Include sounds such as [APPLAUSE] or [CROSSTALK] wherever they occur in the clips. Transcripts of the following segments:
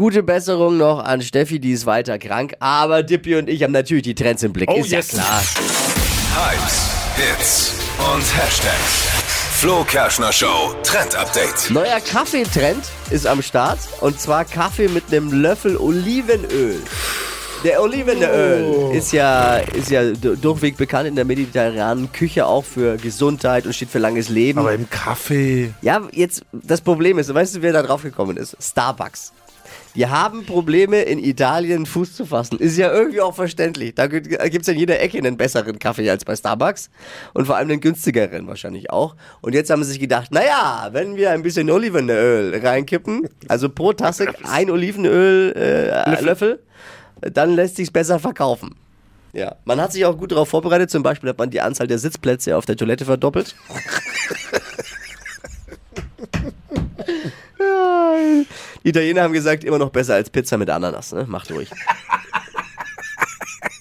Gute Besserung noch an Steffi, die ist weiter krank. Aber Dippy und ich haben natürlich die Trends im Blick. Oh, ist yes. ja klar. Hypes, Hits und Hashtags. Flo Kerschner Show Trend Update. Neuer Kaffeetrend ist am Start. Und zwar Kaffee mit einem Löffel Olivenöl. Der Olivenöl ist ja, ist ja du- durchweg bekannt in der mediterranen Küche auch für Gesundheit und steht für langes Leben. Aber im Kaffee. Ja, jetzt, das Problem ist, weißt du, wer da drauf gekommen ist? Starbucks. Die haben Probleme in Italien Fuß zu fassen. Ist ja irgendwie auch verständlich. Da gibt es in jeder Ecke einen besseren Kaffee als bei Starbucks. Und vor allem einen günstigeren wahrscheinlich auch. Und jetzt haben sie sich gedacht, naja, wenn wir ein bisschen Olivenöl reinkippen, also pro Tasse ein Olivenöl äh, Löffel, dann lässt sich's besser verkaufen. Ja, man hat sich auch gut darauf vorbereitet. Zum Beispiel hat man die Anzahl der Sitzplätze auf der Toilette verdoppelt. [LAUGHS] Die Italiener haben gesagt, immer noch besser als Pizza mit Ananas, ne? Macht ruhig. [LAUGHS]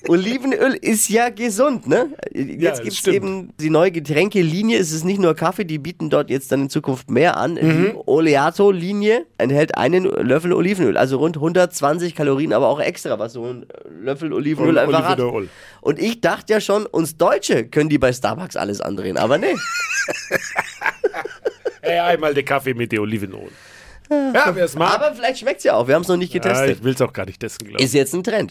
Olivenöl ist ja gesund, ne? Jetzt das gibt's stimmt. eben die neue Getränkelinie. Es ist nicht nur Kaffee, die bieten dort jetzt dann in Zukunft mehr an. Die Oleato-Linie enthält einen Löffel Olivenöl, also rund 120 Kalorien, aber auch extra, was so ein Löffel Olivenöl Ol- einfach hat. Und ich dachte ja schon, uns Deutsche können die bei Starbucks alles andrehen, aber nee. [LAUGHS] Ey, einmal der Kaffee mit der Olivenöl. Ja, wer es mag. Aber vielleicht schmeckt's ja auch, wir haben es noch nicht ja, getestet. ich will es auch gar nicht testen, glaube ich. Ist jetzt ein Trend.